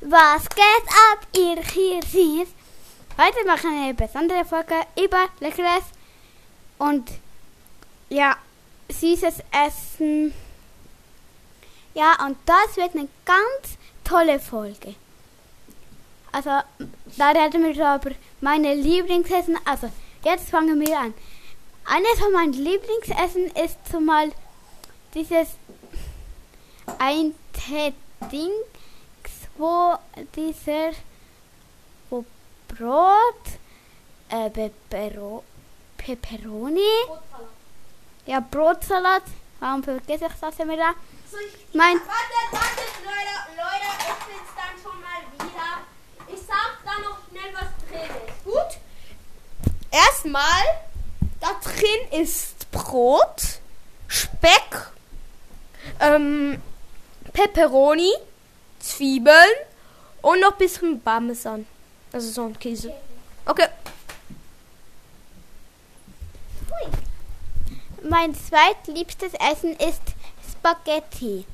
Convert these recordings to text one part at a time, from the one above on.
Was geht ab, ihr Hirsis? Heute machen wir eine besondere Folge über leckeres und ja, süßes Essen. Ja, und das wird eine ganz tolle Folge. Also, da reden wir über meine Lieblingsessen. Also, jetzt fangen wir an. Eines von meinen Lieblingsessen ist zumal dieses ein Ding, wo dieser wo Brot, äh, Pepero, Pepperoni, ja Brotsalat, warum vergesse ich das immer da? So, ich, Mein- Wartet, wartet, Leute, Leute, ich bin's dann schon mal wieder. Ich sag da noch schnell, was drin ist. Gut? Erstmal, da drin ist Brot, Speck, ähm, Pepperoni, Zwiebeln und noch ein bisschen Parmesan. Also so ein Käse. Okay. Mein zweitliebstes Essen ist Spaghetti.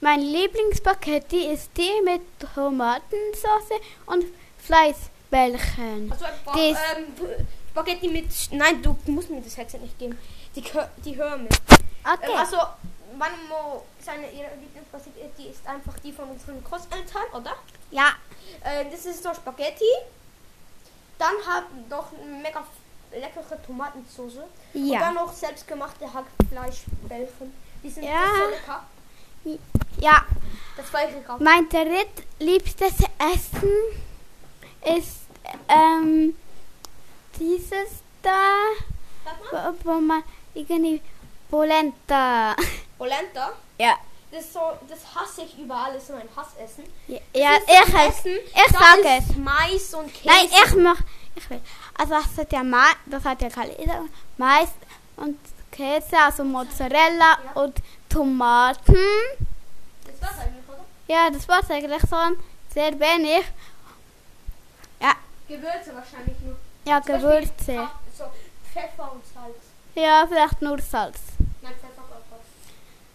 Mein- Lieblingsspaghetti ist die mit Tomatensauce und Fleischbällchen. Also, ist- ähm, Spaghetti mit. Nein, du musst mir das Headset nicht geben. Die, die hören mit. Okay. Ähm, also, Manmo, seine ihre Lieblingsspaghetti ist einfach die von unseren Großeltern, oder? ja, Äh, das ist so Spaghetti. Dann haben noch eine mega leckere Tomatensauce. Und ja. dann noch selbstgemachte Hackfleischbällchen. Die sind Ja. so lecker. Ja, Das war ich lecker. mein drittliebstes Essen ist ähm, dieses da, wo, wo man irgendwie Polenta. Polenta. Ja. Das, so, das hasse ich über alles, so ein Hassessen. Ja, Das ja ich, Essen, ich sag es. Mais und Käse. Nein, ich mach. Ich will. Also das hat ja Ma das hat ja Mais und Käse, also Mozzarella Ja. und Tomaten. Das war's eigentlich, oder? Ja, das war's eigentlich schon. Sehr wenig. Ja, Gewürze wahrscheinlich nur. ja, Zum Beispiel Gewürze. Pf- So Pfeffer und Salz. Ja, vielleicht nur Salz. Nein, Pfeffer.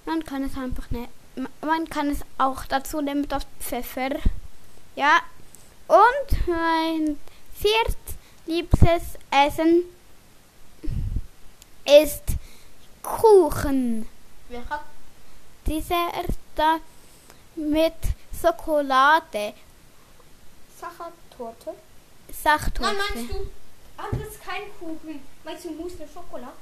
Man kann es einfach nicht. Man kann es auch dazu nehmen mit auf Pfeffer. Ja. Und mein viertliebstes Essen ist Kuchen. Welcher? Dieser da mit Schokolade, Sachertorte. Sachttorte. Nein, meinst du? Ah, das ist kein Kuchen. Meinst du Mousse de Schokolade?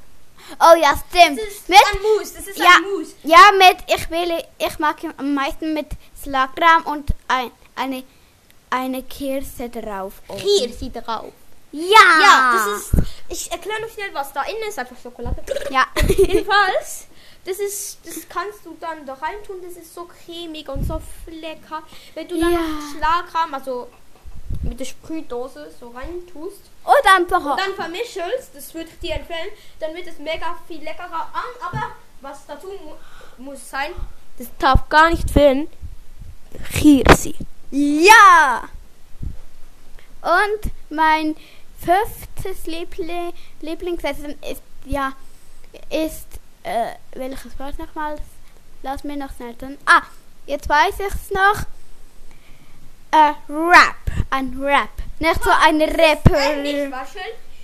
Oh ja, stimmt. Das ist mit, ein Mousse. Das ist Ja. ein Mousse. ja, mit, ich will, ich mag am meisten mit Slagram und ein, eine, eine Kirse drauf. sie drauf. Ja. Ja, das ist. Ich erkläre noch schnell, was da innen ist. Einfach Schokolade. Ja. Jedenfalls, das ist, das kannst du dann da reintun. Das ist so cremig und so lecker. Wenn du dann Ja. Schlagrahm, also mit der Sprühdose so reintust Und einfach. und dann vermischelst, das würde ich dir empfehlen, dann wird es mega viel leckerer an. Aber was dazu mu muss sein, das darf gar nicht fehlen. Hirsi. Ja. Und mein fünftes Liebli Lieblingsessen ist ja ist äh, welches es nochmal? Lass mir noch schnell tun. Ah, jetzt weiß ich es noch. Äh, Rap, ein Rap, nicht so ein Rapper. Waschel.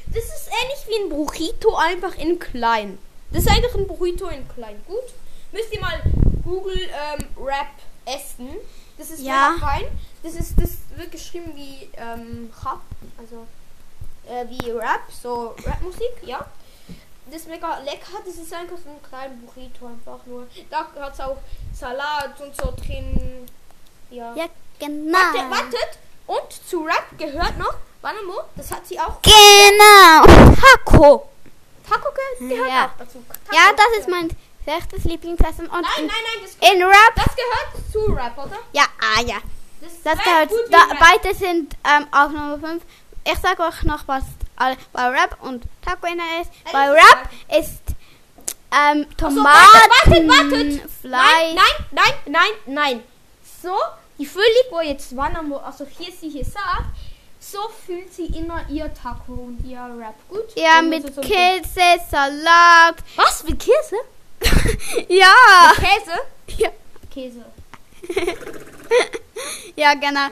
Das ist ähnlich wie ein Burrito, einfach in klein. Das ist eigentlich ein Burrito in klein. Gut. Müsst ihr mal Google ähm, Rap essen. Das ist Ja. fein. Das ist das wird geschrieben wie ähm, Rap, also äh, wie Rap, so Rapmusik, ja. Das ist mega lecker. Das ist einfach so ein kleiner Burrito einfach nur. Da hat es auch Salat und so drin. Ja. Ja, genau. Warte, wartet. Und zu Rap gehört noch, mal, das hat sie auch. Genau. Taco. Taco ge gehört Ja. auch dazu. Taco Ja, das ist gehört. mein sechstes Lieblingsessen. Und Nein, nein, in, nein, das, in Rap, das gehört zu Rap, oder? ja, ah ja. Das, Das gehört, da, beide sind ähm, auf Nummer 5. Ich sage euch noch, was bei Rap und Taco innen ist. Bei ich Rap ist ähm, Tomaten, wartet, wartet, wartet. Fleisch. Nein, nein, nein, nein, nein. So, die Füllung, wo jetzt Wanamo, also hier sie hier sagt, so fühlt sie immer ihr Taco und ihr Rap. Gut? Ja, Und mit so- Käse, Salat. Was? Mit Käse? Ja. Käse? ja. Käse. ja, genau.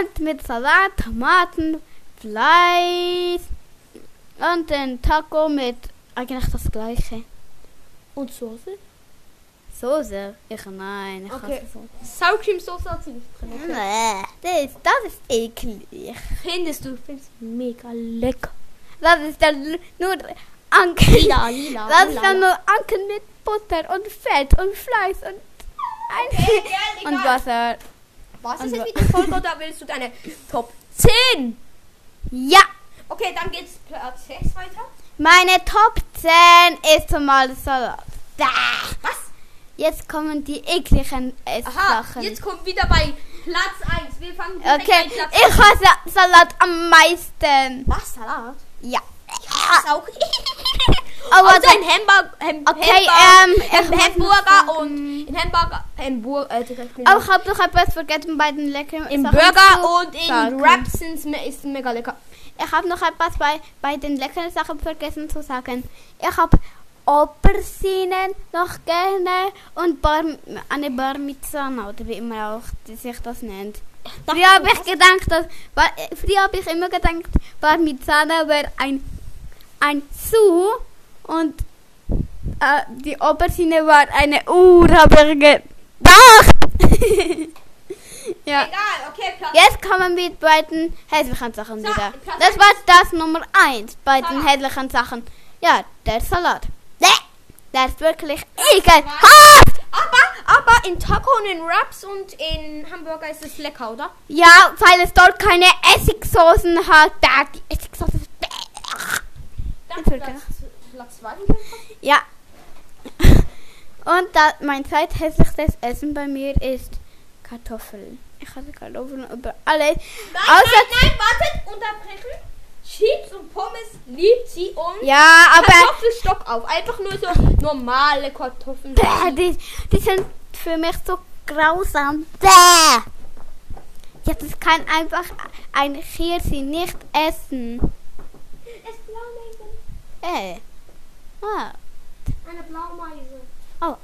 Und mit Salat, Tomaten, Fleisch und den Taco mit eigentlich das gleiche. Und Soße? Soße? Ich nein, ich Okay. Sour Cream Soße hat sie nicht drin. Okay. Nee, das ist, das ist eklig. Findest du? Findest du mega lecker. Das ist dann nur Anken. Lila, lila. Das ist dann nur Anken mit Butter und Fett und Fleisch und, Okay, ja, und. Wasser. Was Und ist wa- jetzt wieder Folge oder willst du deine Top 10? Ja, Okay, dann geht's Platz 6 weiter. meine Top 10 ist mal Salat. Da. Jetzt kommen die ekligen Aha, Esssachen. jetzt kommt wieder bei Platz 1. Wir fangen Okay, bei Platz ich hasse Salat am meisten. Was? Salat? Ja. Ist auch. Aber Aber dann- ein Hamburger, Ham, Okay, ähm, ich Hamburger und in Hamburger, Hamburger, äh, ich Aber ich habe noch etwas vergessen bei den leckeren Sachen Burger und in. Wraps ist mega lecker. Ich habe noch etwas bei, bei den leckeren Sachen vergessen zu sagen. Ich habe Opersinen noch gerne und Bar, eine Barmizana oder wie immer auch die sich das nennt. Früher habe ich gedacht, dass, Bar- äh, früher habe ich immer gedacht, Barmizana wäre ein, ein Zu und äh, die Opersine war eine Uhr, habe ich gedacht. ja. Egal, okay, Platz. Jetzt kommen wir bei den hässlichen Sachen So, wieder. Das war das Nummer 1 bei den hässlichen Sachen. Ja, der Salat. Der ist wirklich zwei. ekelhaft. Aber, aber in Taco und in Wraps und in Hamburger ist es lecker, oder? Ja, weil es dort keine Essigsoßen hat. Da, die Essigsoße ist. Dann Entschuldigung. Platz, Platz 2. Ja. Und da, mein zweithässlichstes Essen bei mir ist Kartoffeln. Ich hasse Kartoffeln über alles. Nein, Außer- nein, nein, wartet, unterbrechen. Chips und Pommes liebt sie und Ja, aber Kartoffelstock auf. Einfach nur so normale Kartoffeln. Bäh, die, die sind für mich so grausam. Bäh. Ja, das kann einfach ein Hirsi nicht essen. Es ist Blaumeise. Äh. Ah. Eine Blaumeise. Oh.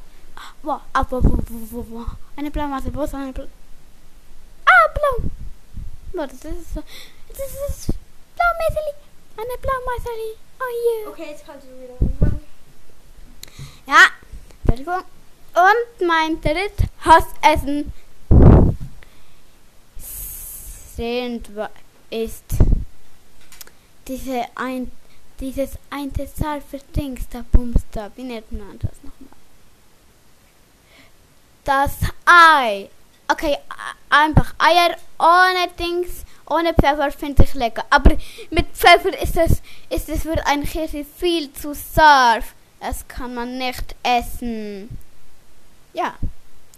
Wow. Wo, wo, wo, wo, wo. Eine Blaumasse. Wo ist eine Blau? Ah, blau. Warte, das ist so. Das ist Blaumeiseli. Eine Blaumeiseli. Oh yeah. Okay, jetzt kannst du wieder machen. Ja. Entschuldigung. Und mein drittes Hassessen sind, ist diese ein, dieses eine Zahl für Dings, da Bumster. Wie nennt man das nochmal? Das Ei. Okay, einfach Eier ohne Dings, ohne Pfeffer finde ich lecker. Aber mit Pfeffer ist es, ist es für ein Käse viel zu scharf. Das kann man nicht essen. Ja,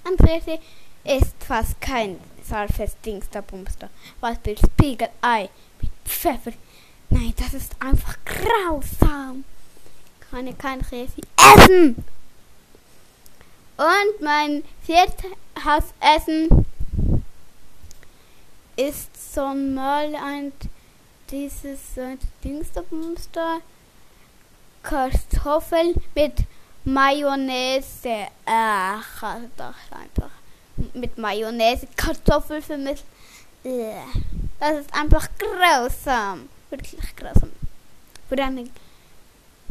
ein Käse ist fast kein scharfes Dings da Bumster. Was für Spiegelei mit Pfeffer. Nein, das ist einfach grausam. Kann ich kein Käse essen. Und mein viertes Hassessen ist so mal ein dieses äh, Dings da Bumster. Kartoffel mit Mayonnaise. Ach, also doch einfach. Mit Mayonnaise Kartoffel für mich. Äh, Das ist einfach grausam. Wirklich grausam. Für eine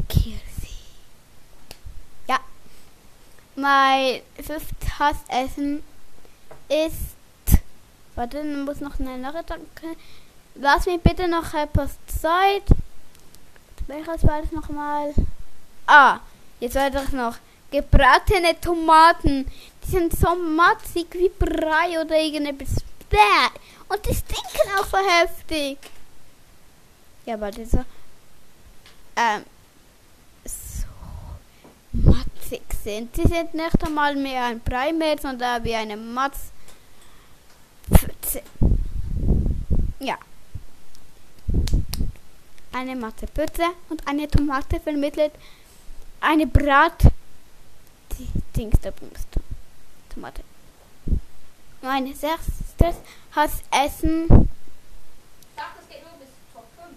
Kirsi. Ja. Mein fünftes Hassessen ist. Warte, dann muss noch schnell nachdenken. Lass mir bitte noch etwas Zeit. Welches war das nochmal? Ah, jetzt war das noch. Gebratene Tomaten. Die sind so matzig wie Brei oder irgendetwas. Bäh. Und die stinken auch so heftig. Ja, warte so. Ähm. So matzig sind. Sie sind nicht einmal mehr ein Brei mehr, sondern wie eine Matz. Ja. Eine matte Pütze und eine Tomate vermittelt eine Brat. Die Dings Bumst. Tomate. Mein sechstes Hassessen. Ich dachte, es geht nur bis Top 5.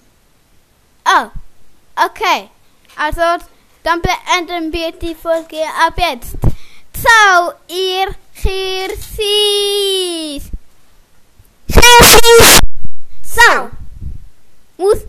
Oh, okay. Also, dann beenden wir die Folge ab jetzt. Ciao, ihr Kirsis. So. Muss